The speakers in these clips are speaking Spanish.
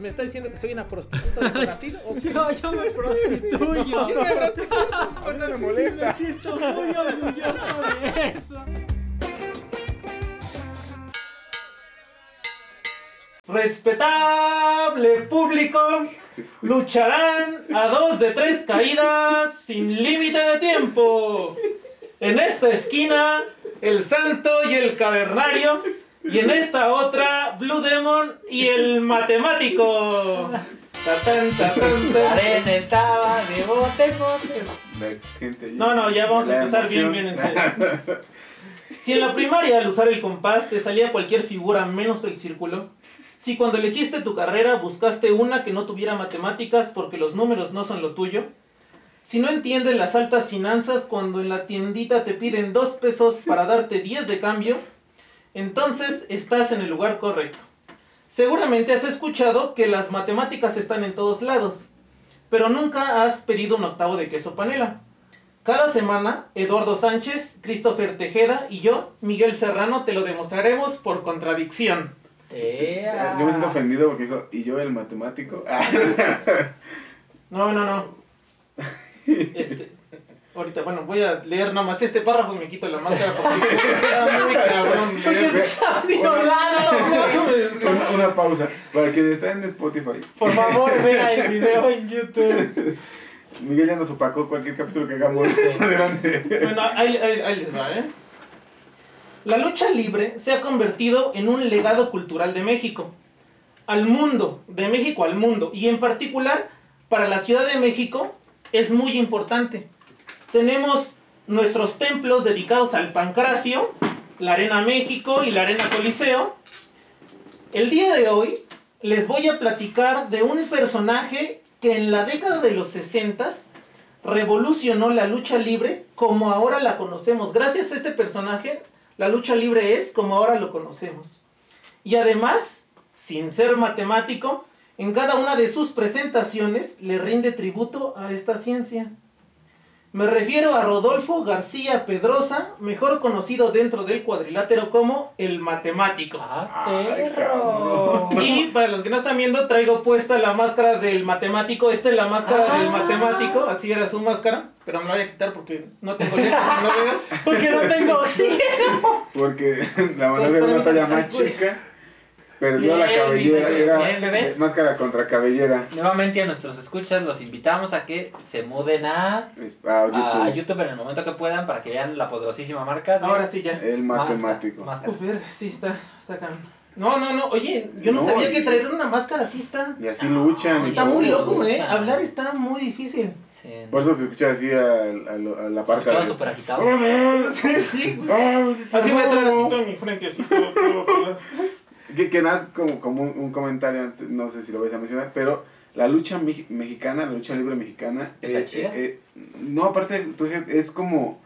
¿Me está diciendo que soy una prostituta de Brasil? ¿O qué? Yo, yo me prostituyo. Yo me prostituyo. A mí no me molesta. Me siento muy orgulloso de eso. Respetable público, lucharán a dos de tres caídas sin límite de tiempo. En esta esquina, el santo y el cavernario. Y en esta otra, Blue Demon y el matemático. Tatán, tatán, La tatán. arena estaba de bote bote. Gente No, no, ya vamos a empezar bien, bien en serio. Si en la primaria al usar el compás te salía cualquier figura menos el círculo, si cuando elegiste tu carrera buscaste una que no tuviera matemáticas porque los números no son lo tuyo, si no entiendes las altas finanzas cuando en la tiendita te piden dos pesos para darte 10 de cambio, entonces estás en el lugar correcto. Seguramente has escuchado que las matemáticas están en todos lados, pero nunca has pedido un octavo de queso panela. Cada semana, Eduardo Sánchez, Christopher Tejeda y yo, Miguel Serrano, te lo demostraremos por contradicción. Ea. Yo me siento ofendido porque dijo, ¿y yo el matemático? No, no, no. Este, ahorita, bueno, voy a leer nada más este párrafo y me quito la máscara porque está muy cabrón leer. Está violado. una, una pausa. Para quienes están en Spotify. Por favor, vea el video en YouTube. Miguel ya nos opacó cualquier capítulo que hagamos. Adelante. Bueno, ahí, ahí- ahí les va, ¿eh? La lucha libre se ha convertido en un legado cultural de México. Al mundo, de México al mundo. Y en particular, para la Ciudad de México, es muy importante. Tenemos nuestros templos dedicados al Pancracio, la Arena México y la Arena Coliseo. El día de hoy les voy a platicar de un personaje que en la década de los 60 revolucionó la lucha libre como ahora la conocemos. Gracias a este personaje, la lucha libre es como ahora lo conocemos. Y además, sin ser matemático, en cada una de sus presentaciones le rinde tributo a esta ciencia. Me refiero a Rodolfo García Pedrosa, mejor conocido dentro del cuadrilátero como el matemático. Ah, perro. Y para los que no están viendo, traigo puesta la máscara del matemático. Esta es la máscara Ah. del matemático, así era su máscara. Pero me la voy a quitar porque no tengo lentes, no vean. Porque no tengo oxígeno. Porque la mandó de una talla más chica. Perdió la cabellera. bien, Era bien, ¿ves? máscara contra cabellera. Nuevamente a nuestros escuchas los invitamos a que se muden a, A YouTube. a YouTube en el momento que puedan para que vean la poderosísima marca. de Ahora sí ya. El matemático. máscara. Uf, sí, está, está cabrón. No, no, no, oye, yo no, No, sabía y- que traer una máscara así está. Y así luchan. y Está muy loco, eh. Hablar está muy difícil. Sí, Por eso que escuchas así a, a, la parca. De- súper agitado. Sí, sí. güey. Así voy a traer así en mi frente, así todo, todo, todo. Que, que como, como un, un comentario, antes, no sé si lo vais a mencionar, pero la lucha mi- mexicana, la lucha libre mexicana, ¿Es la chida? no, aparte, tú es como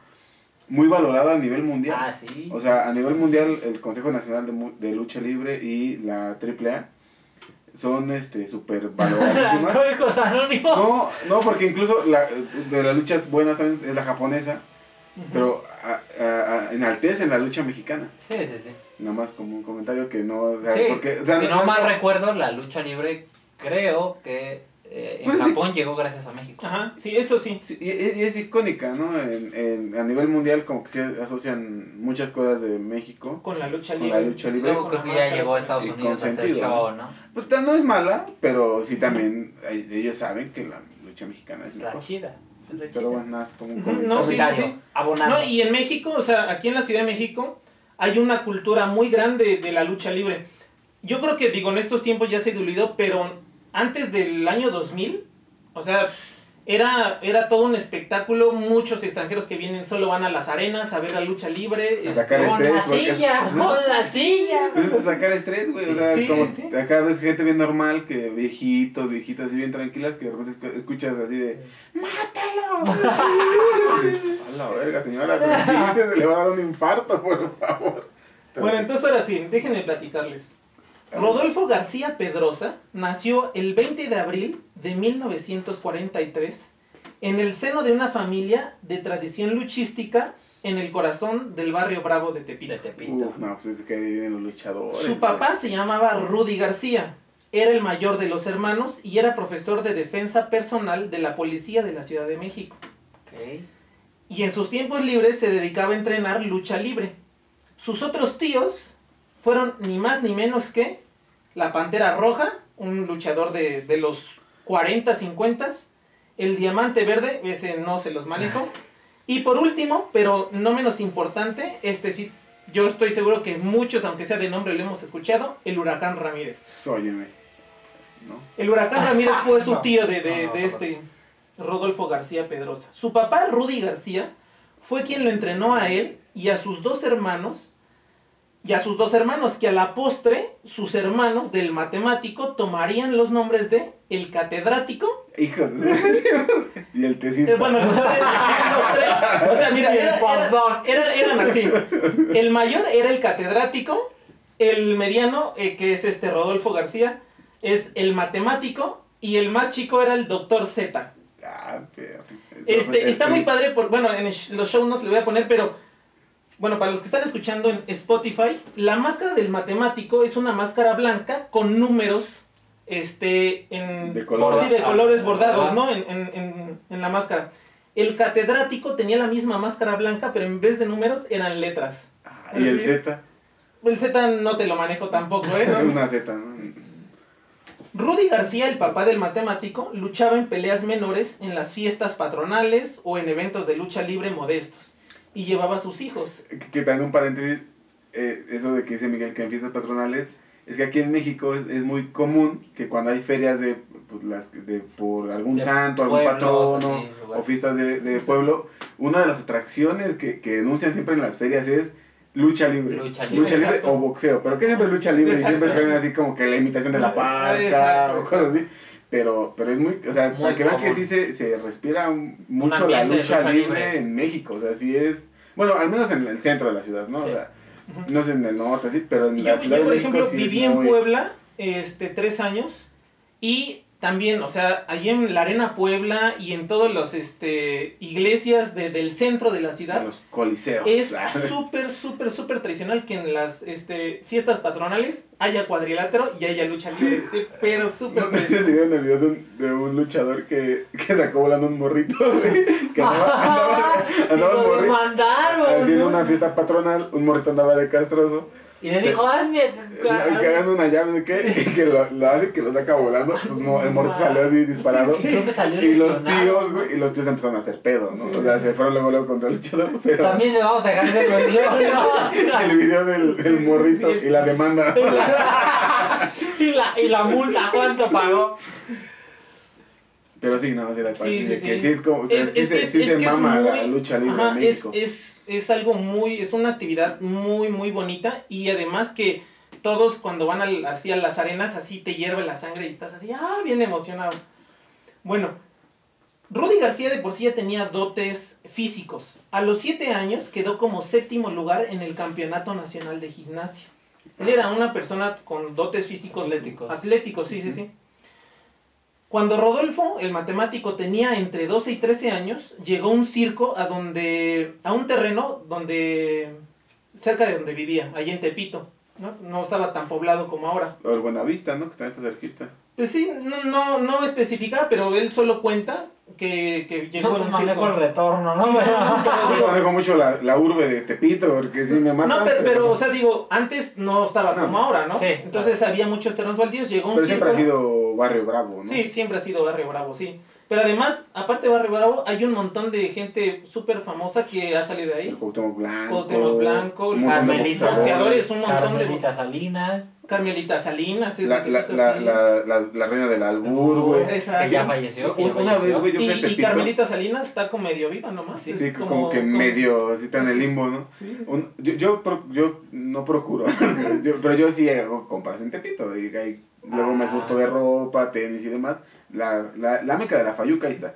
muy valorada a nivel mundial. Ah, sí. O sea, a nivel mundial, el Consejo Nacional de, de Lucha Libre y la AAA son este súper valoradísimas. Anónimos. No, no, porque incluso la, de las luchas buenas también es la japonesa, pero a- a- a- enaltecen la lucha mexicana. Sí, sí, sí. Nada más como un comentario que no. O sea, Sí, porque, o sea, si no- no no- mal recuerdo, la lucha libre creo que eh, en Pues sí. Japón llegó gracias a México. Ajá, sí, eso sí. sí, y, y es icónica, ¿no? En, en- a nivel mundial, como que se asocian muchas cosas de México. Con la lucha Con libre. la lucha libre. Luego creo que ya llegó a Estados con Unidos a hacer sentido, show, ¿no? Pues no es mala, pero sí también ellos saben que la lucha mexicana es la mejor. chida. Pero bueno, nada, como un comentario. no, sí, sí. abonando. No, y en México, o sea, aquí en la Ciudad de México, hay una cultura muy grande de la lucha libre. Yo creo que, digo, en estos tiempos ya se ha diluido, pero antes del año 2000, o sea, Era, era todo un espectáculo, muchos extranjeros que vienen solo van a las arenas a ver la lucha libre. A sacar Con estrés, la porque- silla, con la silla. Es sacar estrés, güey. O sea, Sí, como sí. acá ves gente bien normal, que viejitos, viejitas así bien tranquilas, que de repente escu- escuchas así de ¡Mátalo! La verga, señora, se le va a dar un infarto, por favor. Pero Bueno, sí. entonces ahora sí, déjenme platicarles. Rodolfo García Pedrosa nació el 20 de abril de 1943 en el seno de una familia de tradición luchística en el corazón del barrio Bravo de Tepito. De Tepito. Uf, no, pues es que vienen los luchadores. Su papá se llamaba Rudy García, era el mayor de los hermanos y era profesor de defensa personal de la policía de la Ciudad de México. Ok. Y en sus tiempos libres se dedicaba a entrenar lucha libre. Sus otros tíos fueron ni más ni menos que la Pantera Roja, un luchador de, de los 40, 50, el Diamante Verde, ese no se los manejo. Y por último, pero no menos importante, este sí, yo estoy seguro que muchos, aunque sea de nombre, lo hemos escuchado, el Huracán Ramírez. Óyeme. ¿No? El huracán Ramírez fue su No, tío de, de- no, no, de no. este Rodolfo García Pedrosa. Su papá, Rudy García, fue quien lo entrenó a él y a sus dos hermanos, y a sus dos hermanos, que a la postre, sus hermanos del matemático tomarían los nombres de el catedrático. Hijos. y el Eh, tesista. bueno, los tres, los tres. O sea, mira, era- era- eran así. El mayor era el catedrático, el mediano, eh, que es este Rodolfo García, es el matemático, y el más chico era el doctor Z. Ah, pero- Este, está muy el- padre, por, bueno, en los show notes le voy a poner, pero bueno, para los que están escuchando en Spotify, la máscara del matemático es una máscara blanca con números este, en, De colores. sí, de colores Ah. bordados, ¿no? En, en- en- en la máscara. El catedrático tenía la misma máscara blanca, pero en vez de números eran letras. Ah, y el. Z. El Z no te lo manejo tampoco, ¿eh? ¿No? Una Z, ¿no? Rudy García, el papá del matemático, luchaba en peleas menores en las fiestas patronales o en eventos de lucha libre modestos. Y llevaba a sus hijos. Que, también un paréntesis, eh, eso de que dice Miguel que en fiestas patronales, es que aquí en México es, es muy común que cuando hay ferias de, pues, las, de por algún De santo, algún pueblos, patrono así, o fiestas de, de pueblo, una de las atracciones que, que denuncian siempre en las ferias es lucha libre. Lucha libre, exacto. o boxeo, pero que siempre lucha libre Exacto. y siempre traen así como que la imitación de la parca o cosas así. Pero, pero es muy, o sea, Muy para que vean que sí se, se respira mucho la lucha, lucha libre, libre. en México, o sea, sí es, bueno, al menos en el centro de la ciudad, ¿no? Sí. O sea, no sé en el norte, sí, pero en Y la yo, ciudad yo, por de México ejemplo, sí viví en muy- Puebla este, tres años y también, o sea, allí en la Arena Puebla y en todas las este, iglesias de- del centro de la ciudad, los coliseos. es súper, súper, súper tradicional que en las este, fiestas patronales haya cuadrilátero y haya lucha libre. Sí, pero súper No sé si vieron el video de un, de un luchador que, que sacó volando un morrito, güey. Que andaba, andaba, andaba Y un morrito. demandaron, Haciendo ¿no? una fiesta patronal, un morrito andaba de castroso. Y le dijo, hazme. No, que hagan una llave qué, y que lo, lo hace que lo saca volando, pues no, el morrito salió así disparado. Sí, salió Y los tíos, güey, y los tíos empezaron a hacer pedo, ¿no? O sea, se fueron luego, luego contra el luchador, pero También le vamos a dejar ese mención. el video del, del morrito y la demanda. y, la, y la multa, ¿cuánto pagó? Pero sí, no, sí, la Sí, sí, que sí. es como, o sea, Es- sí es se, es se mama la muy- lucha libre Ajá, en México. es, es algo muy, es una actividad muy, muy bonita y además que todos cuando van al- así a las arenas así te hierve la sangre y estás así, ah, bien emocionado. Bueno, Rudy García de por sí ya tenía dotes físicos. A los siete años quedó como séptimo lugar en el Campeonato Nacional de Gimnasia. Él era una persona con dotes físicos Atléticos. Atléticos, sí, sí, sí. Cuando Rodolfo, el matemático, tenía entre 12 y 13 años, llegó un circo a donde a un terreno donde cerca de donde vivía, allí en Tepito, ¿no? No estaba tan poblado como ahora. O el Buenavista, ¿no? Que también está cerquita. Pues sí, no no no especifica, pero él solo cuenta que, que llegó Yo a te un manejo el circo. retorno, ¿no? Pero Yo digo, manejo mucho la, la urbe de Tepito, porque sí me matan. no, pero, pero, o sea, digo, antes no estaba No. como ahora, ¿no? Sí, Entonces había muchos terrenos baldíos, llegó un Pero siempre ha circo- Barrio Bravo, ¿no? Sí, siempre ha sido Barrio Bravo, sí. Pero además, aparte de Barrio Bravo, hay un montón de gente súper famosa que ha salido de El ahí. Cuauhtémoc Blanco. Cuauhtémoc Blanco, un montón de Carmelita, boxeadores. un montón de Carmelita box- Salinas, Carmelita Salinas, es La, la, la, la, la, la reina del albur, güey. Que ya falleció. una falleció. vez, güey, yo Y, fui y Tepito. Carmelita Salinas está como medio viva nomás. Sí, sí, como, que medio, así está en el limbo, ¿no? Sí. Un- yo, yo, pro- yo no procuro, yo- pero yo sí hago compras en Tepito. Y luego me Ah. surto de ropa, tenis y demás. La, la, la meca de la Fayuca, ahí está.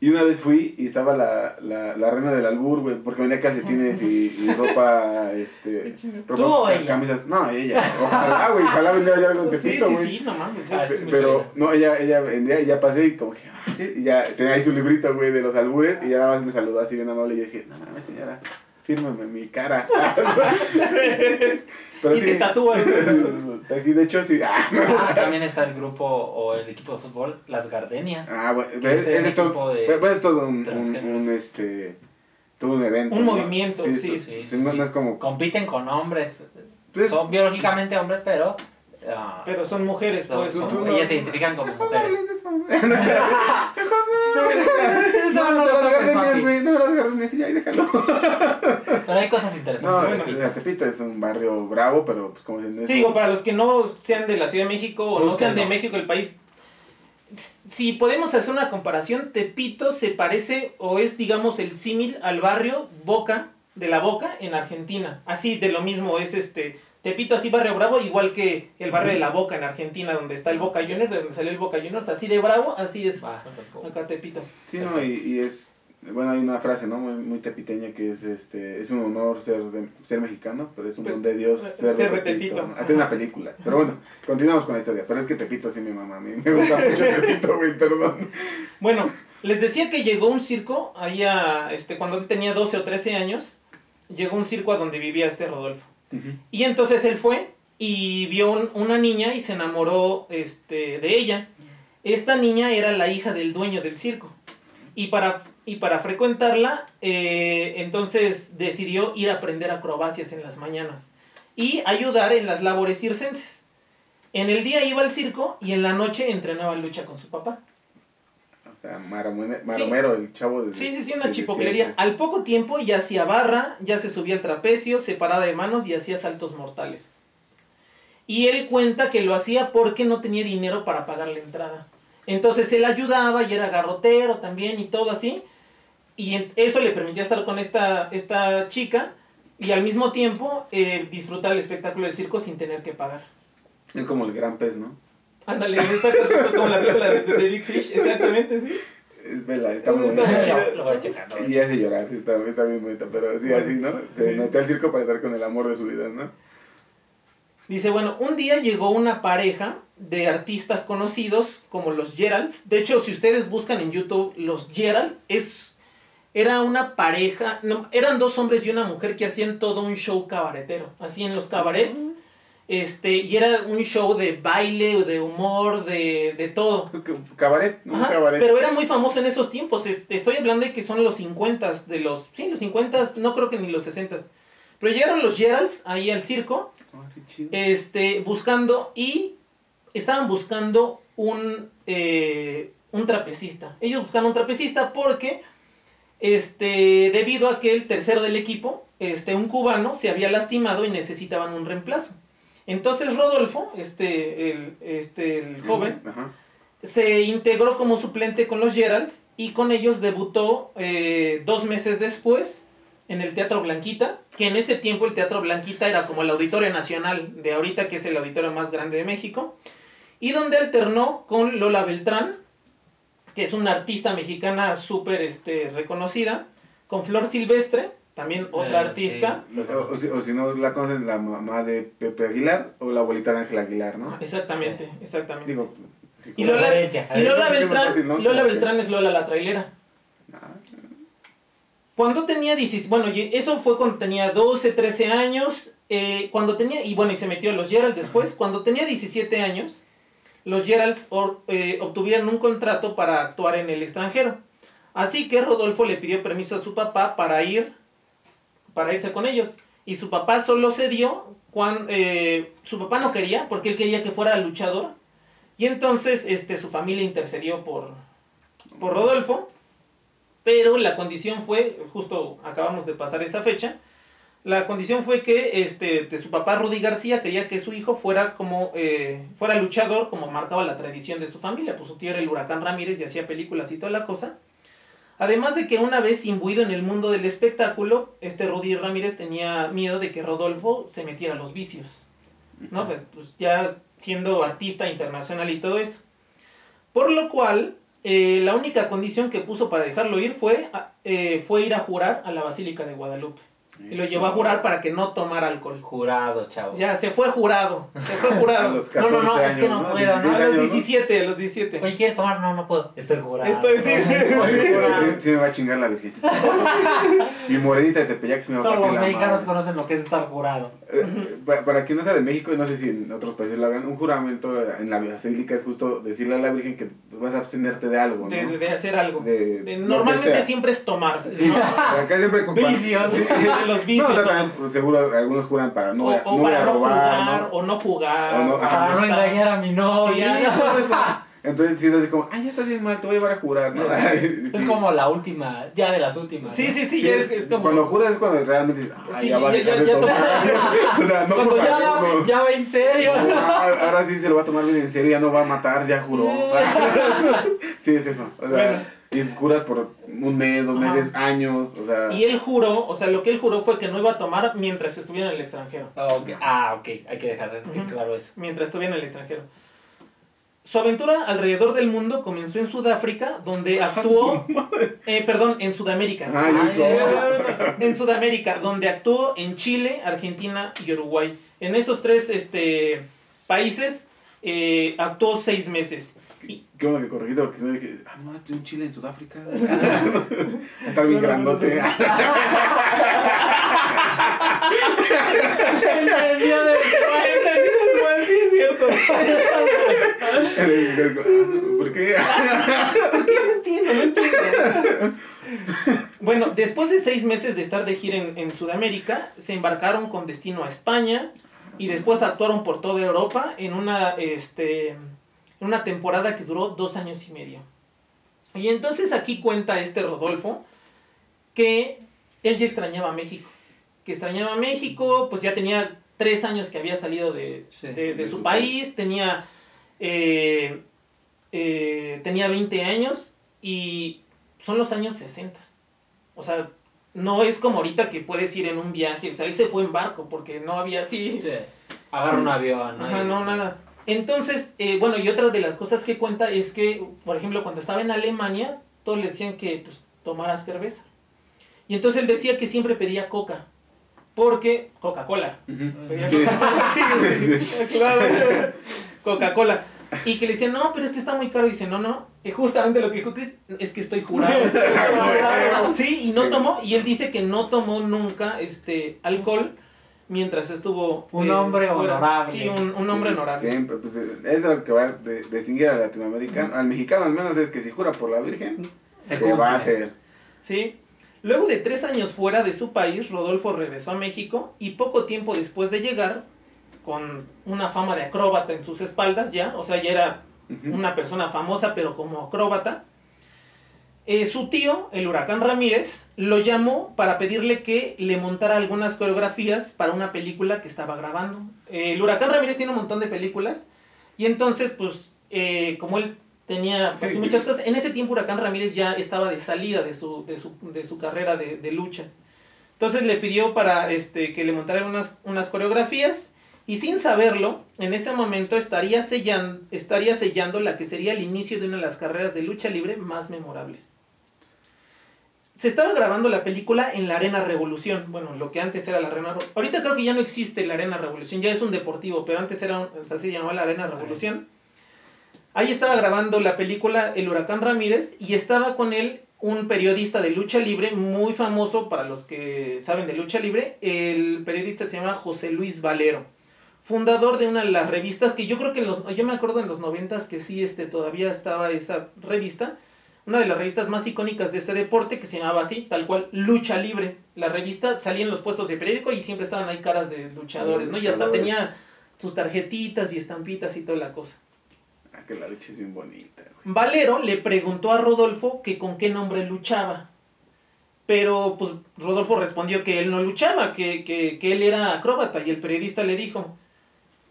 Y una vez fui y estaba la, la, la reina del albur, güey, porque vendía calcetines y, y ropa, este, ropa, ¿Tú camisas. No, ella. Ojalá, güey, ojalá vendiera yo algo en Tepito, sí, güey. sí, no mames. Ah, es- sí. Pe- muy Pero, no, ella, ella vendía y ya pasé y como que, ah, sí, y ya tenía ahí su librito, güey, de los albures y ya nada más me saludó así bien amable y yo dije, no mames, señora, fírmame mi cara. Pero Y sí. te tatúas. Aquí, de hecho, sí. Ah, no. Ah, también está el grupo o el equipo de fútbol, Las Gardenias. Ah, bueno, Que es, es todo, de bueno, es todo un, un, este, todo un evento. Un ¿no? movimiento, sí, sí, sí, sí. no es como... Compiten con hombres. Pues, Son biológicamente hombres, pero. Ah, Pero son mujeres, son- pues. son- tú no- ellas se identifican como no mujeres. no. No, no No, no. Pero hay cosas No, interesantes. bueno, Bueno, o sea, Tepito es un barrio bravo, pero pues como dicen eso. Sí, digo, para los que no sean de la Ciudad de México o no sean de. México, el país. Si podemos hacer una comparación, Tepito se parece o es, digamos, el símil al barrio Boca, de la Boca, en Argentina. Así, de lo mismo, es este. Tepito, así barrio bravo, igual que el barrio de la Boca en Argentina, donde está el Boca Juniors, de donde salió el Boca Juniors, así de bravo, así es va. acá Tepito. Sí, no, y, y es, bueno, hay una frase, ¿no? Muy, muy tepiteña que es, este, es un honor ser, de- ser mexicano, pero es un don de Dios ser, Ser de Tepito. Tepito. ¿no? Hasta una película. Pero bueno, continuamos con la historia. Pero es que Tepito sí mi mamá, a mí me gusta mucho Tepito, güey, perdón. Bueno, les decía que llegó un circo, ahí a, este, cuando él tenía 12 o 13 años, llegó un circo a donde vivía este Rodolfo. Y entonces él fue y vio un- una niña y se enamoró este, de ella. Esta niña era la hija del dueño del circo. Y para, y para frecuentarla, eh, entonces decidió ir a aprender acrobacias en las mañanas y ayudar en las labores circenses. En el día iba al circo y en la noche entrenaba lucha con su papá. Sea, Maromero, el chavo de... Sí, sí, sí, una chipoclería. Al poco tiempo ya hacía barra, ya se subía al trapecio, se paraba de manos y hacía saltos mortales. Y él cuenta que lo hacía porque no tenía dinero para pagar la entrada. Entonces él ayudaba y era garrotero también y todo así. Y eso le permitía estar con esta, esta chica y al mismo tiempo eh, disfrutar el espectáculo del circo sin tener que pagar. Es como el gran pez, ¿no? Ándale, exactamente como la película de, de Big Fish, exactamente, sí. Es vela, está muy bonita. Lo, voy a checar. Y hace llorar, sí, está, está bien bonita, pero sí, así, ¿no? Se Sí. metió al circo para estar con el amor de su vida, ¿no? Dice, bueno, un día llegó una pareja de artistas conocidos como los Geralds. De hecho, si ustedes buscan en YouTube los Geralds, es, era una pareja, no, eran dos hombres y una mujer que hacían todo un show cabaretero. Así en los cabarets. Este, y era un show de baile, de humor, de, de todo. Cabaret. Un Ajá, cabaret. pero era muy famoso en esos tiempos. Estoy hablando de que son los 50 de los. Sí, los 50 no creo que ni los 60 Pero llegaron los Geralds ahí al circo Ah, qué chido. este, buscando y estaban buscando un, eh, un trapecista. Ellos buscaban un trapecista porque, este, debido a que el tercero del equipo, este, un cubano, se había lastimado y necesitaban un reemplazo. Entonces Rodolfo, este, el, este, el joven, se integró como suplente con los Geralds y con ellos debutó eh, dos meses después en el Teatro Blanquita, que en ese tiempo el Teatro Blanquita era como el Auditorio Nacional de ahorita, que es el auditorio más grande de México, y donde alternó con Lola Beltrán, que es una artista mexicana súper este, reconocida, con Flor Silvestre, también otra Eh, artista. sí. O, o si, o si no la conocen, la mamá de Pepe Aguilar o la abuelita de Ángel Aguilar, ¿no? Exactamente, exactamente. Digo, y Lola, y Lola. Beltrán, Fácil, ¿no? Lola Como que- Beltrán es Lola la trailera. ah, Cuando tenía 16, bueno, eso fue cuando tenía 12, 13 años, eh, cuando tenía, y bueno, y se metió a los Geralds después, cuando tenía 17 años, los Geralds or- eh, obtuvieron un contrato para actuar en el extranjero. Así que Rodolfo le pidió permiso a su papá para ir, para irse con ellos. Y su papá solo cedió cuando, su papá no quería, porque él quería que fuera luchador. Y entonces, este, su familia intercedió por, por Rodolfo, pero la condición fue, justo acabamos de pasar esa fecha, la condición fue que este, de su papá Rudy García quería que su hijo fuera como eh, fuera luchador, como marcaba la tradición de su familia, pues su tío era el huracán Ramírez y hacía películas y toda la cosa. Además de que una vez imbuido en el mundo del espectáculo, este Rudy Ramírez tenía miedo de que Rodolfo se metiera a los vicios, ¿no? Pues ya siendo artista internacional y todo eso. Por lo cual, eh, la única condición que puso para dejarlo ir fue, eh, fue ir a jurar a la Basílica de Guadalupe. Y lo llevó a jurar para que no tomara alcohol. Jurado, chavo. Ya, se fue jurado. Se fue A jurado. los No, no, no, 14 es que no puedo, 16 ¿no? A los ¿no? 17, a los 17. Oye, ¿quieres tomar? No, no puedo. Estoy jurado. Estoy, sí, sí. Sí, sí me va a chingar la virgencita. Mi morenita de Tepeyac se me va a Solo partir los la mexicanos madre. conocen lo que es estar jurado. Eh, para, para quien no sea de México, y no sé si en otros países lo hagan, un juramento en la basílica es justo decirle a la Virgen que vas a abstenerte de algo, ¿no? De, de- hacer algo. De- De- normalmente siempre es tomar. Sí, ¿no? acá siempre con Vicios. Sí. Los vicios. No, o sea, también, pues, seguro algunos juran para no, o, no voy para a no robar, jugar, ¿no? o no jugar. O no- ajá. Para no engañar a mi novia. Sí, todo eso. Entonces sí es así como, ay, ya estás bien mal, te voy a llevar a jurar, ¿no? Es Sí. como la última, ya de las últimas. Sí, ¿no? sí, sí, Sí, ya es- es, es como. Cuando juras es cuando realmente dices, ay, Sí, ya va a ya- ya- ya tomar. tomó. o sea, no Cuando por ya, saberlo. ya va en serio. No, ah, ahora sí se lo va a tomar bien en serio, ya no va a matar, ya juró. sí, es eso. O sea, y juras por un mes, dos Ajá. meses, años, o sea. Y él juró, o sea, lo que él juró fue que no iba a tomar mientras estuviera en el extranjero. Ok, Ah, ok, hay que dejar Ujú. claro eso. Mientras estuviera en el extranjero. Su aventura alrededor del mundo comenzó en Sudáfrica, donde actuó. eh, perdón, en Sudamérica. Ay, Ay, hijo. en Sudamérica, donde actuó en Chile, Argentina y Uruguay. En esos tres este, países eh, actuó seis meses. Qué bueno que corregiste porque si no dije, ah, no, estoy en Chile, en Sudáfrica. Está bien grandote. Entendió de Pues sí, es cierto. ¿Por qué? ¿Por qué no entiendo? No entiendo. Bueno, después de seis meses de estar de gira en, en Sudamérica, se embarcaron con destino a España y después actuaron por toda Europa en una, este, una temporada que duró dos años y medio. Y entonces aquí cuenta este Rodolfo que él ya extrañaba México. Que extrañaba México, pues ya tenía tres años que había salido de, Sí, de- de de su país, tenía, eh, eh, tenía 20 años y son los años 60. O sea, no es como ahorita que puedes ir en un viaje. O sea, él se fue en barco porque no había así. Sí. Agarra un avión. Ajá, y- no, nada. Entonces, eh, bueno, y otra de las cosas que cuenta es que, por ejemplo, cuando estaba en Alemania, todos le decían que pues, tomara cerveza. Y entonces él decía que siempre pedía coca. Porque, Coca-Cola. Pedía Sí. Coca-Cola. Sí, sí. Coca-Cola. Y que le decían, no, pero este está muy caro. Y dice, no, no. Y justamente lo que dijo Chris es que estoy jurado. Sí, y no tomó. Y él dice que no tomó nunca este alcohol mientras estuvo. Un eh, hombre fuera. honorable. Sí, un, un hombre honorable. Siempre, pues es lo que va a de- distinguir al latinoamericano, al mexicano al menos es que si jura por la Virgen, Se se, va a hacer. Sí. Luego de tres años fuera de su país, Rodolfo regresó a México y poco tiempo después de llegar, con una fama de acróbata en sus espaldas ya, o sea, ya era una persona famosa, pero como acróbata. Eh, su tío, el huracán Ramírez, lo llamó para pedirle que le montara algunas coreografías para una película que estaba grabando. Eh, el huracán Ramírez tiene un montón de películas y entonces, pues, eh, como él tenía pues, Sí. muchas cosas, en ese tiempo Huracán Ramírez ya estaba de salida de su, de su, de su carrera de, de luchas. Entonces le pidió para este, que le montara unas, unas coreografías y sin saberlo, en ese momento estaría sellando, estaría sellando la que sería el inicio de una de las carreras de lucha libre más memorables. Se estaba grabando la película en la Arena Revolución, bueno, lo que antes era la Arena Revolución. Ahorita creo que ya no existe la Arena Revolución, ya es un deportivo, pero antes era un, se llamaba la Arena Revolución. Ahí estaba grabando la película El Huracán Ramírez y estaba con él un periodista de lucha libre muy famoso para los que saben de lucha libre. El periodista se llama José Luis Valero, fundador de una de las revistas que yo creo que en los, yo me acuerdo en los noventas que sí este, todavía estaba esa revista. Una de las revistas más icónicas de este deporte que se llamaba así, tal cual, Lucha Libre. La revista salía en los puestos de periódico y siempre estaban ahí caras de luchadores, ¿no? Y hasta tenía sus tarjetitas y estampitas y toda la cosa. Ah, que la lucha es bien bonita, güey. Valero le preguntó a Rodolfo que con qué nombre luchaba. Pero pues Rodolfo respondió que él no luchaba, que, que, que él era acróbata y el periodista le dijo,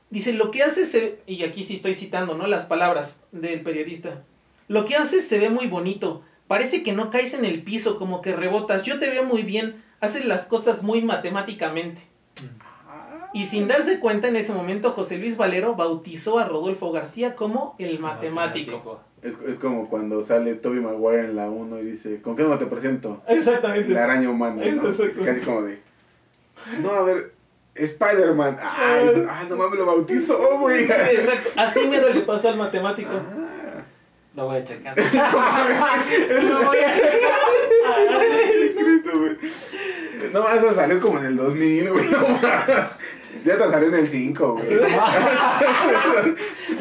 dice, lo que hace. Y aquí sí estoy citando, ¿no? Las palabras del periodista. Lo que haces se ve muy bonito. Parece que no caes en el piso, como que rebotas. Yo te veo muy bien. Haces las cosas muy matemáticamente. Y sin darse cuenta, en ese momento José Luis Valero bautizó a Rodolfo García como el matemático. Es, es como cuando sale Toby Maguire en la 1 y dice, ¿con qué no te presento? Exactamente. La araña humana, ¿no? Eso, Casi como de, no, a ver, Spider-Man. Ay, ay, no mames, lo bautizó, güey. Exacto. Así mero le pasó al matemático. Ah. Lo voy a checar. Lo voy a Cristo, güey. No, eso salió como en el 2000, güey. No, ya te salió en el 5, güey.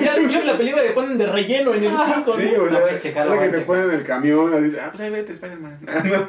Ya de hecho en la película le ponen de relleno en el 5. Sí, güey. Lo voy a Es checar, la que te checar. ponen en el camión. Así, ah, pues ahí vete, Spider-Man. Ah, no.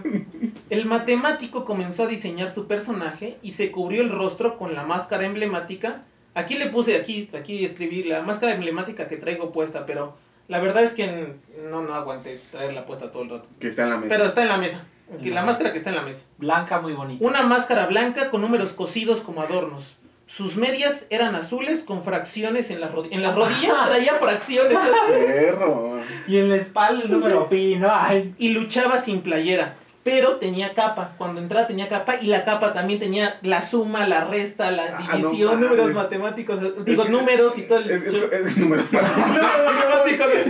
El matemático comenzó a diseñar su personaje y se cubrió el rostro con la máscara emblemática. Aquí le puse, aquí, aquí escribí la máscara emblemática que traigo puesta, pero la verdad es que no, no aguanté traerla puesta todo el rato. Que está en la mesa. Pero está en la mesa. que la máscara que está en la mesa. Blanca muy bonita. Una máscara blanca con números cosidos como adornos. Sus medias eran azules con fracciones en las rodillas. En las rodillas traía fracciones. Perro. Y en la espalda el número pi, ¿no? Ay. y luchaba sin playera. Pero tenía capa. Cuando entraba tenía capa y la capa también tenía la suma, la resta, la Ah, división, no números matemáticos. Digo, números y todo el Es, es, es números matemáticos. Es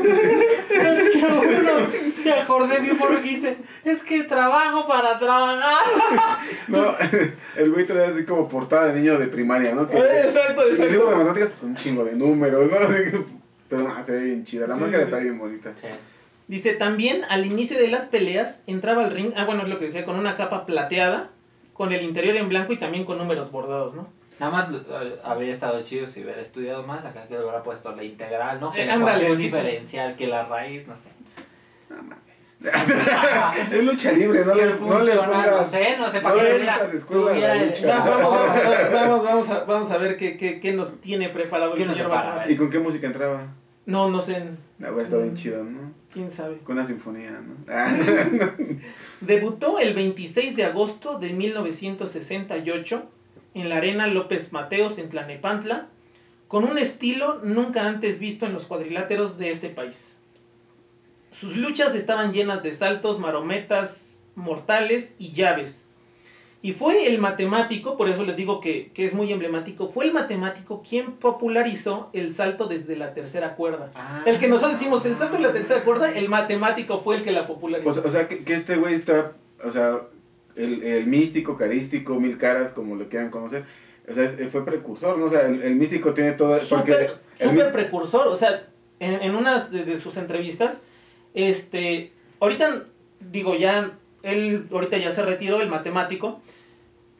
que uno, me acordé de un morro que dice, es que trabajo para trabajar. No, el güey trae así como portada de niño de primaria, ¿no? Que, Exacto, el libro de exacto. matemáticas con un chingo de números, ¿no? Pero no, se ve bien chida. La Sí, máscara sí, está bien bonita. Sí. Dice, también al inicio de las peleas entraba al ring, ah bueno, es lo que decía, con una capa plateada, con el interior en blanco y también con números bordados, ¿no? Nada más eh, habría estado chido si hubiera estudiado más. Acá que hubiera puesto la integral, ¿no? Que Eh, la ándale, sí. diferencial, que la raíz, no sé. Es lucha libre, no le, no le funciona, no pongas. sé, no sé, para le qué escuela tuviera lucha. Va- Vamos, vamos, a, vamos, vamos a, vamos a ver qué, qué, qué nos tiene preparado el ¿Qué nos señor? Batman. ¿Y con qué música entraba? No, no sé, La verdad está bien Mm. chido, ¿no? Quién sabe. Con una sinfonía, ¿no? Ah, Debutó el 26 de agosto de 1968 en la Arena López Mateos en Tlanepantla, con un estilo nunca antes visto en los cuadriláteros de este país. Sus luchas estaban llenas de saltos, marometas, mortales y llaves. Y fue el matemático, por eso les digo que, que es muy emblemático, fue el matemático quien popularizó el salto desde la tercera cuerda. Ah. El que nosotros decimos el salto de la tercera cuerda, el matemático fue el que la popularizó. o, sea- o sea, que, que este güey está. O sea, el, el místico, carístico, mil caras, como lo quieran conocer. O sea, es- fue precursor, ¿no? O sea, el, el místico tiene todo. Porque súper el súper precursor, o sea, en, en unas de, de sus entrevistas, este, ahorita, digo, ya, él ahorita ya se retiró, el matemático,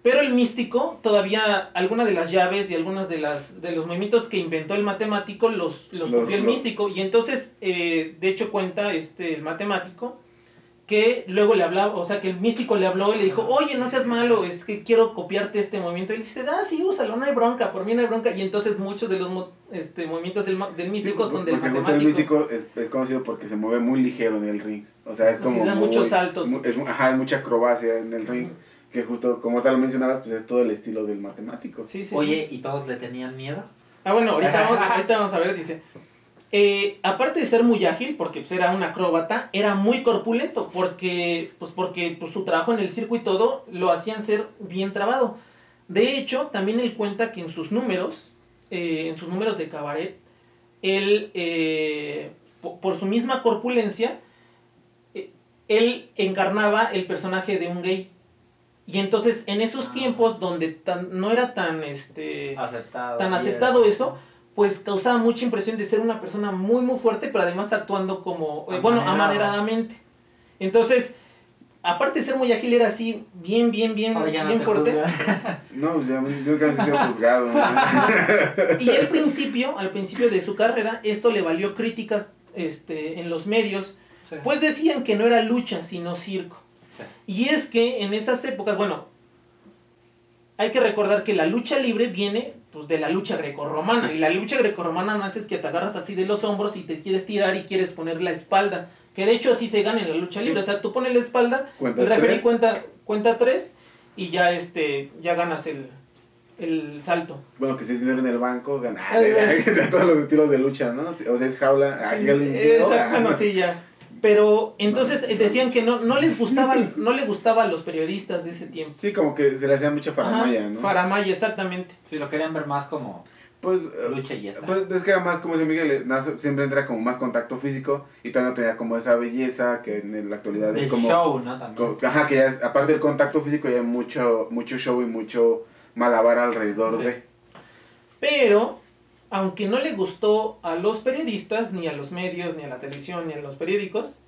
pero el místico, todavía, algunas de las llaves y algunas de, las, de los movimientos que inventó el matemático los, los el místico, y entonces, eh, de hecho, cuenta este, el matemático, que luego le hablaba, o sea, que el místico le habló y le dijo, oye, no seas malo, es que quiero copiarte este movimiento. Y le dice, ah, sí, úsalo, no hay bronca, por mí no hay bronca. Y entonces muchos de los este, movimientos del, del místico son del porque justo matemático. el místico es, es conocido porque se mueve muy ligero en el ring. O sea, es Sí, como. da muy- muchos saltos. mu- es, ajá, es mucha acrobacia en el ring. Que justo, como tal lo mencionabas, pues es todo el estilo del matemático. Sí, sí, sí. Oye, ¿y todos le tenían miedo? Ah, bueno, ahorita vamos, ahorita vamos a ver, dice. Eh, aparte de ser muy ágil, porque pues, era un acróbata, era muy corpulento, porque, pues, porque pues, su trabajo en el circo y todo lo hacían ser bien trabado. De hecho, también él cuenta que en sus números, eh, en sus números de cabaret, él, eh, po- por su misma corpulencia, él encarnaba el personaje de un gay. Y entonces, en esos Ah. tiempos donde tan- no era tan, este, Aceptado. tan bien. aceptado eso, pues causaba mucha impresión de ser una persona muy muy fuerte, pero además actuando como, eh, bueno, amaneradamente. Entonces, aparte de ser muy ágil, era así, bien, bien, bien, Ahora ya no bien te fuerte. No, pues ya yo nunca me he sentido juzgado. Y al principio, al principio de su carrera, esto le valió críticas este, en los medios, Sí. pues decían que no era lucha, sino circo. Sí. Y es que en esas épocas, bueno, hay que recordar que la lucha libre viene pues, de la lucha grecorromana. Y la lucha grecorromana no es que te agarras así de los hombros y te quieres tirar y quieres poner la espalda. Que de hecho así se gana en la lucha libre. O sea, tú pones la espalda, el referee cuenta, cuenta tres y ya este ya ganas el, el salto. Bueno, que si es dinero en el banco, ganar. De todos los estilos de lucha, ¿no? O sea, es jaula. Sí, exacto, ah, bueno, no. sí, ya. Pero entonces eh, decían que no, no les gustaba, no le gustaba a los periodistas de ese tiempo. Sí, como que se le hacía mucha faramaya, Ajá, ¿no? Faramaya, exactamente. Sí, lo querían ver más como Pues, eh, lucha y ya está. pues es que era más, como dice Miguel, eh, siempre entra como más contacto físico y todavía no tenía como esa belleza que en la actualidad es el como... show, ¿no? También. Ajá, que ya es- aparte del contacto físico ya hay mucho, mucho show y mucho malabar alrededor Sí. de... Pero, aunque no le gustó a los periodistas, ni a los medios, ni a la televisión, ni a los periódicos,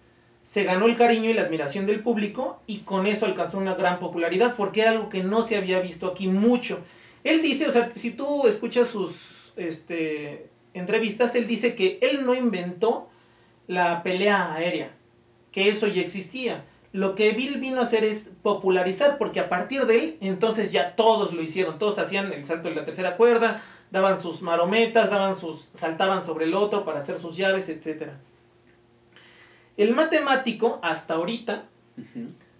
se ganó el cariño y la admiración del público y con eso alcanzó una gran popularidad porque era algo que no se había visto aquí mucho. Él dice, o sea, si tú escuchas sus este, entrevistas, él dice que él no inventó la pelea aérea, que eso ya existía. Lo que Bill vino a hacer es popularizar, porque a partir de él, entonces ya todos lo hicieron, todos hacían el salto de la tercera cuerda, daban sus marometas, daban sus, saltaban sobre el otro para hacer sus llaves, etc. El matemático, hasta ahorita,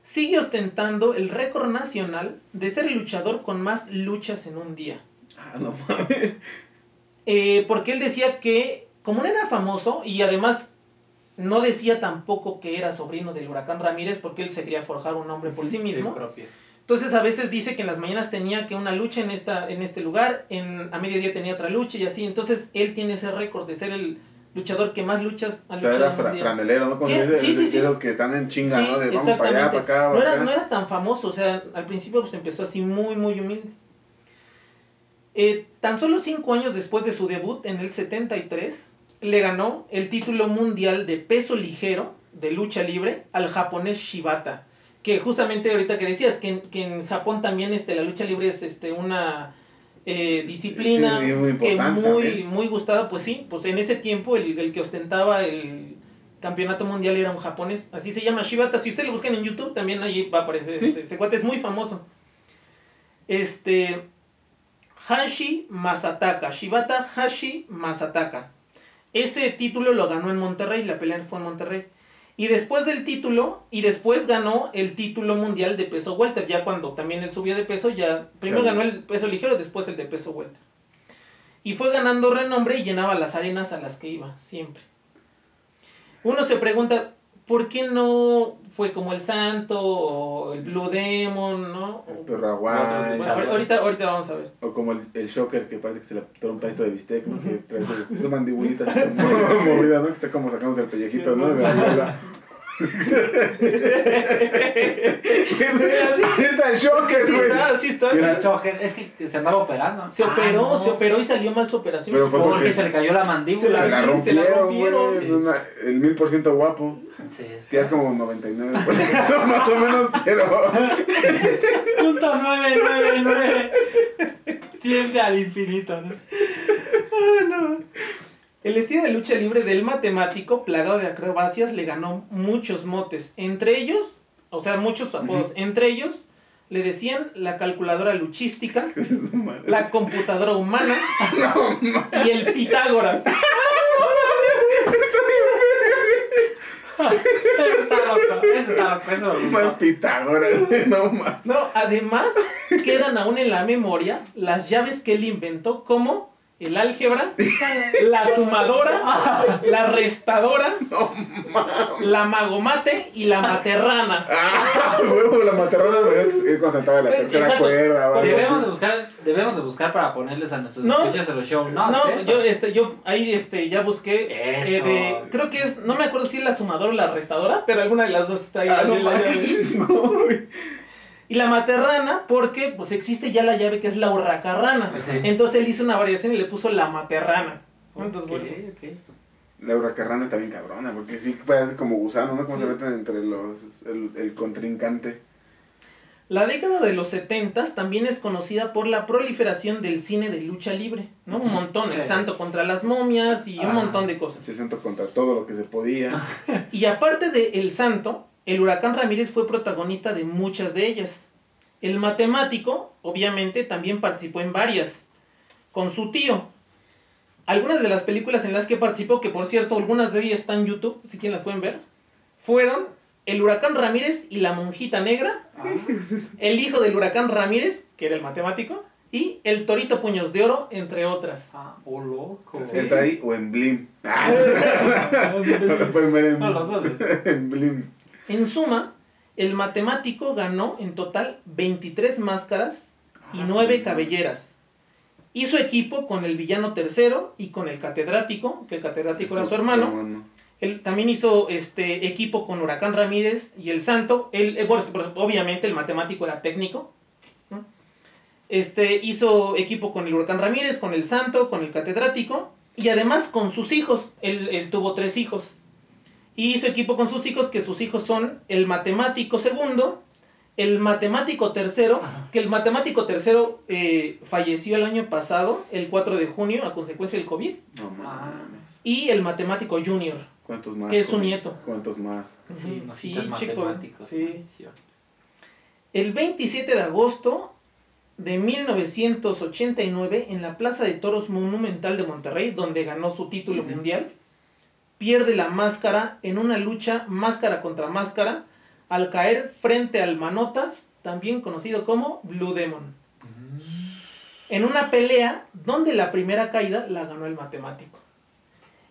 sigue ostentando el récord nacional de ser el luchador con más luchas en un día. Ah, no mames. Eh, porque él decía que, como no era famoso, y además no decía tampoco que era sobrino del huracán Ramírez, porque él se quería forjar un nombre por sí mismo. propio. Entonces a veces dice que en las mañanas tenía que una lucha en, esta, en este lugar, en, a mediodía tenía otra lucha y así. Entonces él tiene ese récord de ser el luchador que más luchas ha O sea, luchado era fra- franelero, ¿no? Como Sí, dice, sí, sí, sí. los que están en chinga, Sí, ¿no? De vamos para allá, para acá, no, para era, acá. no era tan famoso, o sea, al principio pues empezó así muy, muy humilde. Eh, tan solo cinco años después de su debut, en el 73, le ganó el título mundial de peso ligero de lucha libre al japonés Shibata. Que justamente ahorita que decías que en, que en Japón también este, la lucha libre es este, una eh, disciplina Sí, muy que muy, muy gustada, pues sí, pues en ese tiempo el, el que ostentaba el campeonato mundial era un japonés, así se llama Shibata, si ustedes lo buscan en YouTube también ahí va a aparecer, Sí. este, ese cuate es muy famoso. Este, Hashi Masataka, Shibata Hashi Masataka. Ese título lo ganó en Monterrey, la pelea fue en Monterrey. Y después del título, y después ganó el título mundial de peso welter, ya cuando también él subió de peso, ya primero ganó el peso ligero, después el de peso welter. Y fue ganando renombre y llenaba las arenas a las que iba, siempre. Uno se pregunta, ¿por qué no fue como el Santo o el Blue Demon, no? O- Perro aguay. Bueno, ahorita, ahorita vamos a ver. O como el, el shocker que parece que se le toma un pedacito de bistec, ¿no? Que trae su, su mandibulita así como movida, ¿no? Que está como sacándose el pellejito, ¿no? De la está el shocker, Sí güey. está, sí está. Sí. Choker, es que se andaba operando. Se Ah, operó, no. se operó y salió mal su operación. Pero fue Porque porque se le cayó la mandíbula. Se la sí, se la rompieron, rompieron, güey. sí. una- El mil por ciento guapo. Sí. Que es como 99 más o menos, pero. Punto 999. Tiende al infinito, ¿no? El estilo de lucha libre del matemático, plagado de acrobacias, le ganó muchos motes. Entre ellos, o sea, muchos apodos. Entre ellos, le decían la calculadora luchística, la computadora humana y el Pitágoras. Eso está loco. Eso está loco. Eso me Mal gustó. Pitágoras, no más. No, además, quedan aún en la memoria las llaves que él inventó, como el álgebra, la sumadora, la restadora, la magomate y la materrana. Ah, huevo, la materrana debería ir concentrada en la tercera Exacto. cuerda. Debemos de buscar, debemos de buscar para ponerles a nuestros No. escuchas en los show No, notes. yo, este, yo ahí este, ya busqué. eh, de- creo que es, no me acuerdo si es la sumadora o la restadora, pero alguna de las dos está ahí. Ah, no la Y la materrana, porque pues existe ya la llave que es la hurracarrana. Pues sí. Entonces él hizo una variación y le puso la materrana. Entonces, Ok, bueno. ok. La hurracarrana está bien cabrona, porque sí parece como gusano, ¿no? Como Sí. se meten entre los. El, el contrincante. La década de los 70 también es conocida por la proliferación del cine de lucha libre, ¿no? Un montón, el santo contra las momias y Ah. un montón de cosas. Se sentó contra todo lo que se podía. Y aparte de El Santo, el huracán Ramírez fue protagonista de muchas de ellas. El matemático, obviamente, también participó en varias, con su tío. Algunas de las películas en las que participó, que por cierto, algunas de ellas están en YouTube, si quieren las pueden ver, fueron El Huracán Ramírez y la Monjita Negra, El Hijo del Huracán Ramírez, que era el matemático, y El Torito Puños de Oro, entre otras. Ah, oh, loco. Sí. Está ahí o en Blim. Ah, lo pueden ver en, No, los dos. en Blim. En suma, el matemático ganó en total 23 máscaras y Ah, 9 sí. cabelleras. Hizo equipo con el villano tercero y con el catedrático, que el catedrático era su hermano. Él también hizo este equipo con Huracán Ramírez y el Santo. Él, eh, obviamente el matemático era técnico. Este hizo equipo con el Huracán Ramírez, con el Santo, con el catedrático y además con sus hijos. Él, él tuvo tres hijos. Y hizo equipo con sus hijos, que sus hijos son el matemático segundo, el matemático tercero, Ajá. que el matemático tercero eh, falleció el año pasado, el 4 de junio, a consecuencia del COVID, No mames. y el matemático junior. ¿Cuántos más? Que es su nieto. ¿Cuántos más? Sí, sí, chico. matemáticos. Sí. El 27 de agosto de 1989, en la Plaza de Toros Monumental de Monterrey, donde ganó su título mundial, pierde la máscara en una lucha máscara contra máscara al caer frente al Manotas, también conocido como Blue Demon. En una pelea donde la primera caída la ganó el matemático.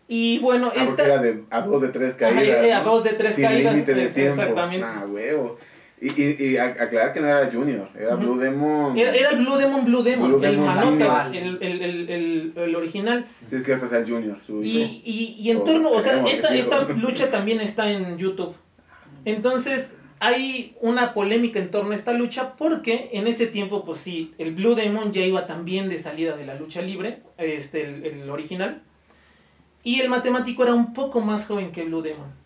Y bueno, Ah, esta... era de, a dos de tres Ajá, caídas. a dos de tres Sin caídas, límite de eh, tiempo. exactamente. Ah, huevo. Y, y, y aclarar que no era Junior, era. Blue Demon. Era, era el Blue Demon Blue Demon, Blue el Demon, el, el, el, el, original. Sí, es que hasta sea el Junior. Su. Y, y, y en O torno, o sea, esta, esta lucha también está en YouTube. Entonces, hay una polémica en torno a esta lucha porque en ese tiempo, pues sí, el Blue Demon ya iba también de salida de la lucha libre, este, el, el original. Y el matemático era un poco más joven que Blue Demon.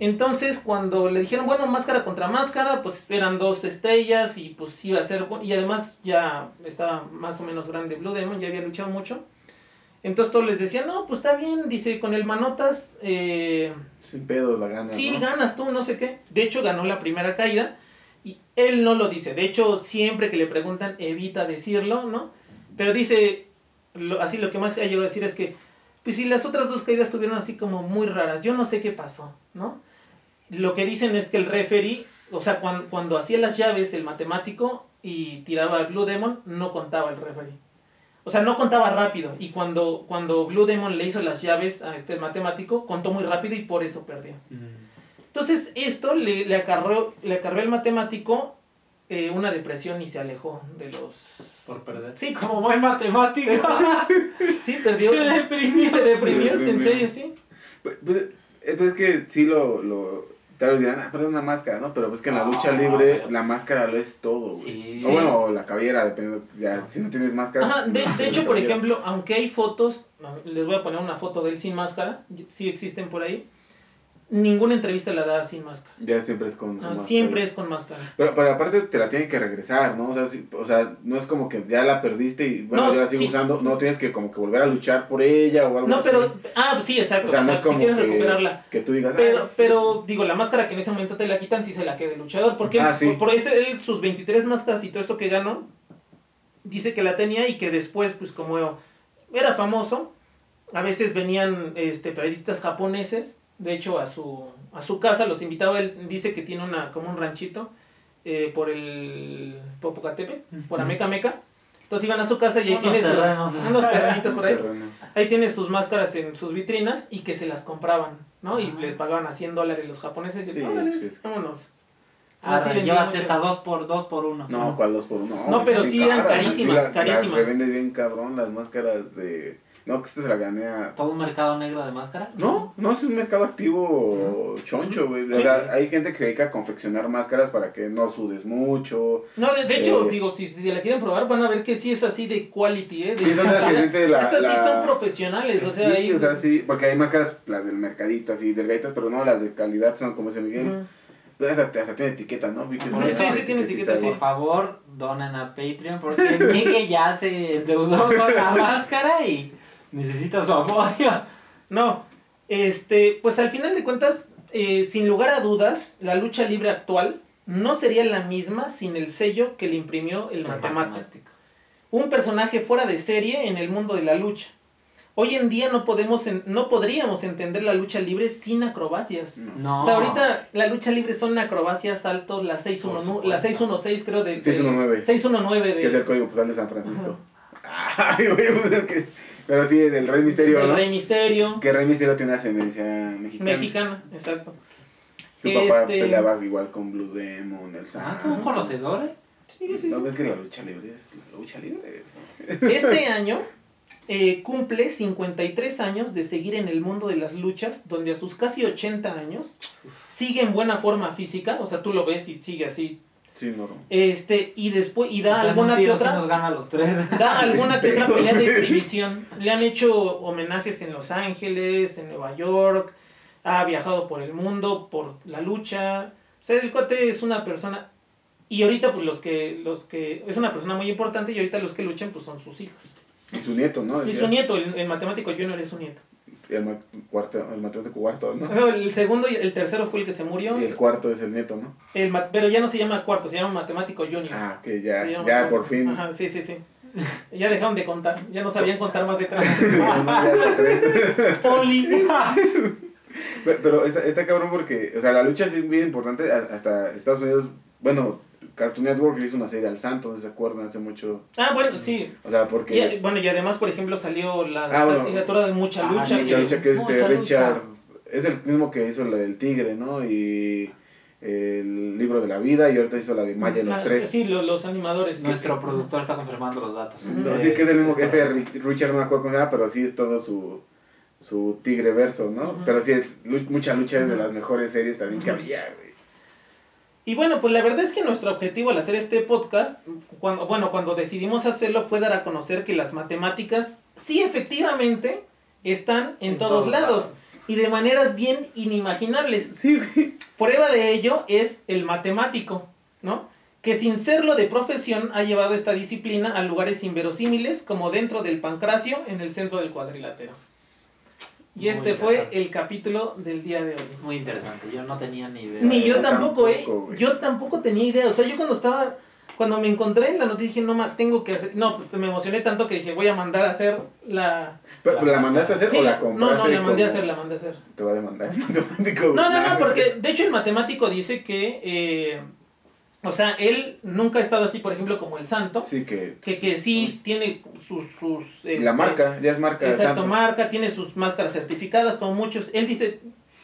Entonces, cuando le dijeron, bueno, máscara contra máscara, pues eran dos estrellas y pues iba a ser. Y además ya estaba más o menos grande Blue Demon, ya había luchado mucho. Entonces todos les decían, no, pues está bien, dice, con el Manotas, eh, Sin pedos la gana. sí, ¿no? ganas tú, no sé qué. De hecho, ganó la primera caída y él no lo dice. De hecho, siempre que le preguntan, evita decirlo, ¿no? Pero dice, lo- así lo que más ha llegado a decir es que, pues si las otras dos caídas estuvieron así como muy raras, yo no sé qué pasó, ¿no? Lo que dicen es que el referee, o sea, cuando, cuando hacía las llaves el matemático y tiraba al Blue Demon, no contaba el referee. O sea, no contaba rápido. Y cuando, cuando Blue Demon le hizo las llaves a este matemático, contó muy rápido y por eso perdió. Entonces, esto le, le, acarreó, le acarreó al matemático eh, una depresión y se alejó de los... Por perder. Sí, Como buen matemático. Sí, perdió. Se deprimió. Se deprimió, Se en deprimió. serio, sí. Pues, pues, pues es que sí lo, lo tal vez dirán, ah, pero es una máscara, ¿no? Pero pues que en la No, lucha libre pero- la máscara lo es todo, güey. Sí. O bueno, o la cabellera, depende, ya, si no tienes máscara. Ajá, pues, de, no, de la hecho, por cabellera. ejemplo, aunque hay fotos, no, les voy a poner una foto de él sin máscara, sí existen por ahí, ninguna entrevista la da sin máscara. Ya siempre es con Ah, máscara. siempre es con máscara. Pero, pero aparte te la tienen que regresar, ¿no? O sea, si- o sea, no es como que ya la perdiste y bueno, No, yo la sigo sí. usando. No tienes que como que volver a luchar por ella o algo No, así. pero... Ah, sí, exacto. O sea, o no es como si quieres que, recuperarla. que tú digas, Pero, "Ah, pero, digo, la máscara que en ese momento te la quitan si se la queda el luchador. Porque Ah, él- sí. por, por ese, él, sus 23 máscaras y todo esto que ganó, dice que la tenía y que después, pues como era famoso, a veces venían este, periodistas japoneses, de hecho a su, a su casa los invitaba, él dice que tiene una, como un ranchito eh, por el Popocatépetl, por. Ameca Meca. Entonces iban a su casa y ahí Unos tiene sus- unos terrenitos por ahí. terrenos". Ahí tiene sus máscaras en sus vitrinas y que se las compraban, ¿no? Y les pagaban a 100 dólares los japoneses. Y Sí, órale, pues es- vámonos. Ah, vendía llévate esta dos por dos por uno. No, ¿cuál dos por uno? No, pero sí eran caras, carísimas, las- carísimas. Las revendes bien cabrón, las máscaras de... No, que este se la gané a... ¿Todo un mercado negro de máscaras? No, no es un mercado activo choncho, güey. O Sí. sea, hay gente que se dedica a confeccionar máscaras para que no sudes mucho. No, de, de hecho, Eh. digo, si, si la quieren probar, van a ver que sí es así de quality, ¿eh? De Sí, son las que siente la... Estas sí son profesionales, o sea, sí, ahí... o sea, sí, porque hay máscaras, las del mercadito, así, delgaditas, pero no, las de calidad son como ese Miguel. Ujú. Pues hasta, hasta tiene etiqueta, ¿no? Por eso- sí, sí, tiene etiqueta, sí. Por favor, donen a Patreon porque Miguel ya se endeudó con la máscara y necesita su apoyo. No, este, pues al final de cuentas, eh, sin lugar a dudas, la lucha libre actual no sería la misma sin el sello que le imprimió el, matemático. un personaje fuera de serie en el mundo de la lucha. Hoy en día no podemos en- no podríamos entender la lucha libre sin acrobacias. No. O sea, ahorita la lucha libre son acrobacias, saltos, la 619, supuesto. la 616 creo de, de- 619. 619 de Que es el código postal de San Francisco. Ay, güey, pues es que. Pero sí, del Rey Misterio, del ¿no? Rey Misterio, Que Rey Misterio tiene ascendencia mexicana. mexicana, exacto. Su papá Este- peleaba igual con Blue Demon, el Ah, tú un conocedor, ¿eh? Sí, sí, ¿No sí. ves que la lucha libre es la lucha libre? Este año eh, cumple 53 años de seguir en el mundo de las luchas, donde a sus casi 80 años sigue en buena forma física, o sea, tú lo ves y sigue así. Sí, no. Este, y después, y da O sea, en alguna un que otra. nos gana los tres. Da alguna que otra pelea de exhibición. Le han hecho homenajes en Los Ángeles, en Nueva York. Ha viajado por el mundo, por la lucha. O sea, el cuate es una persona. Y ahorita, pues los que, los que. Es una persona muy importante y ahorita los que luchan, pues son sus hijos. Y su nieto, ¿no? Y su nieto, el, el matemático Junior es su nieto. El, cuarto, el matemático cuarto, ¿no? No, El segundo y el tercero fue el que se murió. Y el cuarto es el nieto, ¿no? El ma- pero ya no se llama cuarto, se llama matemático Junior. Ah, que ya, ya por fin. Ajá, sí, sí, sí. Ya dejaron de contar, ya no sabían contar más de tres. No, ya son tres. Poli. Pe- Pero está, está cabrón porque, o sea, la lucha sí es bien importante. Hasta Estados Unidos, bueno, Cartoon Network le hizo una serie al Santo, se acuerdan, hace mucho. Ah, bueno, sí. O sea, Y, porque. bueno, y además, por ejemplo, salió la Ah, bueno. literatura de mucha Ah, lucha. Mucha que- lucha que es Mucha este lucha. Richard. Es el mismo que hizo la del Tigre, ¿no? Y el libro de la vida, y ahorita hizo la de Maya y los Ah, tres. Sí, lo- los animadores. Nuestro productor está confirmando los datos. No, sí, que es el mismo que este Ri- Richard, no me acuerdo cómo se llama, pero sí es todo su, su tigre verso, ¿no? Pero sí es mucha lucha, es de las mejores series también que había, güey. Y bueno, pues la verdad es que nuestro objetivo al hacer este podcast, cuando, bueno, cuando decidimos hacerlo fue dar a conocer que las matemáticas sí efectivamente están en, todos, lados, y de maneras bien inimaginables. Sí, güey. Prueba de ello es el matemático, ¿no? Que sin serlo de profesión ha llevado esta disciplina a lugares inverosímiles como dentro del pancracio en el centro del cuadrilátero. Y Muy este fue el capítulo del día de hoy. Muy interesante, yo no tenía ni idea. Ni yo yo tampoco, eh. güey. Yo tampoco tenía idea. O sea, yo cuando estaba, cuando me encontré en la noticia dije, no, ma, tengo que hacer. No, pues me emocioné tanto que dije, voy a mandar a hacer la. Pero, la mandaste a hacer Sí, o la no, compraste? no, la mandé a hacer, la mandé a hacer. Te va a demandar el matemático. No, no, no, porque de hecho el matemático dice que, eh, o sea, él nunca ha estado así, por ejemplo, como el santo, Sí, que. que, que sí tiene sus... sus La este, marca, ya es marca. Exacto, Santo. marca, tiene sus máscaras certificadas, como muchos. Él dice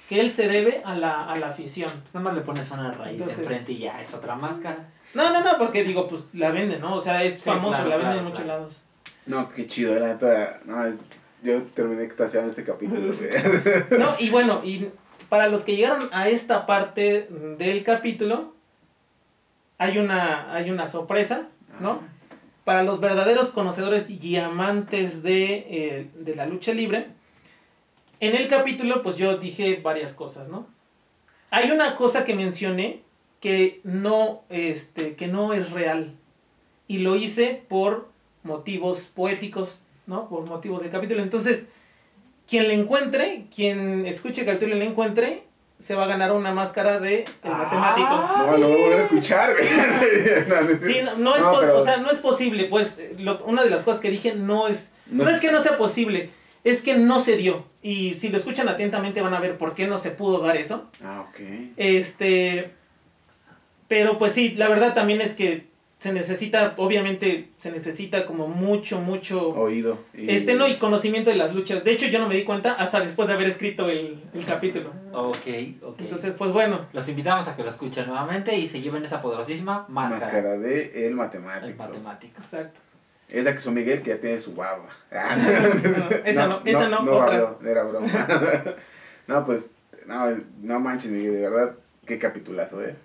que él se debe a la, a la afición. Nada más le pones una raíz Entonces- enfrente y ya es otra máscara. No, no, no, porque digo, pues la venden, ¿no? O sea, es Sí, famoso, claro, la venden claro, en muchos claro. lados. No, qué chido, la neta. No, es- yo terminé extasiado en este capítulo. No, y bueno, y para los que llegaron a esta parte del capítulo, hay una, hay una sorpresa, ¿no? Para los verdaderos conocedores y amantes de, eh, de la lucha libre, en el capítulo, pues yo dije varias cosas, ¿no? Hay una cosa que mencioné que no, este, que no es real. Y lo hice por motivos poéticos, ¿no? Por motivos del capítulo. Entonces, quien le encuentre, quien escuche el capítulo y le encuentre, se va a ganar una máscara de el Ah. matemático. No, lo voy a volver a escuchar. No, Sí, no, no es, No, po- pero- o sea, no es posible, pues, lo- una de las cosas que dije no es, no, No- es que no sea posible, es que no se dio. Y si lo escuchan atentamente van a ver por qué no se pudo dar eso. Ah, ok. Este, pero pues sí, la verdad también es que se necesita, obviamente, se necesita como mucho, mucho, Oído. y- este, no, y conocimiento de las luchas. De hecho, yo no me di cuenta hasta después de haber escrito el, el capítulo. Ok, ok. Entonces, pues bueno, Los invitamos a que lo escuchen nuevamente y se lleven esa poderosísima máscara. Máscara de el El matemático. matemático. exacto. Esa que son Miguel que ya tiene su baba. Ah, esa no, esa no, otra. babió, era broma. no, pues, no, no manches, Miguel, de verdad, qué capitulazo, eh.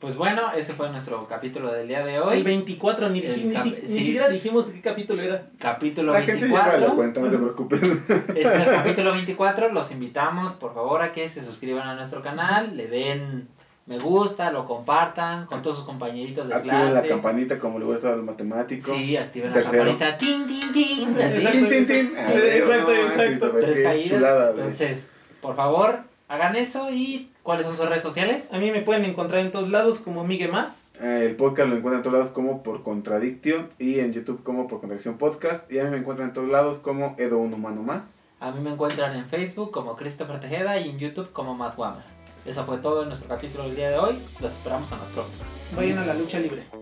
Pues bueno, ese fue nuestro capítulo del día de El hoy. 24, ni, El ni, ni siquiera dijimos qué capítulo era. Capítulo La gente lleva la 24. cuenta, no te preocupes. Este es el capítulo 24. Los invitamos, por favor, a que se suscriban a nuestro canal, le den me gusta, lo compartan con todos sus compañeritos de Activen la clase. campanita como le gusta al matemático. Sí, activen la campanita. Tin, tin, tin. Exacto. Tin, tin, tin. Ah, Exacto, no, exacto. Tres caídas. chulada. Entonces, por favor, hagan eso y ¿cuáles son sus redes sociales? A mí me pueden encontrar en todos lados como Miguel Más. Eh, el podcast lo encuentran en todos lados como por Contradiction y en YouTube como por Contradicción Podcast. Y a mí me encuentran en todos lados como Edo Un Humano Más. A mí me encuentran en Facebook como Christopher Tejeda y en YouTube como Matt Wammer. Eso fue todo en nuestro capítulo del día de hoy. Los esperamos en los próximos. Vayan a la lucha libre.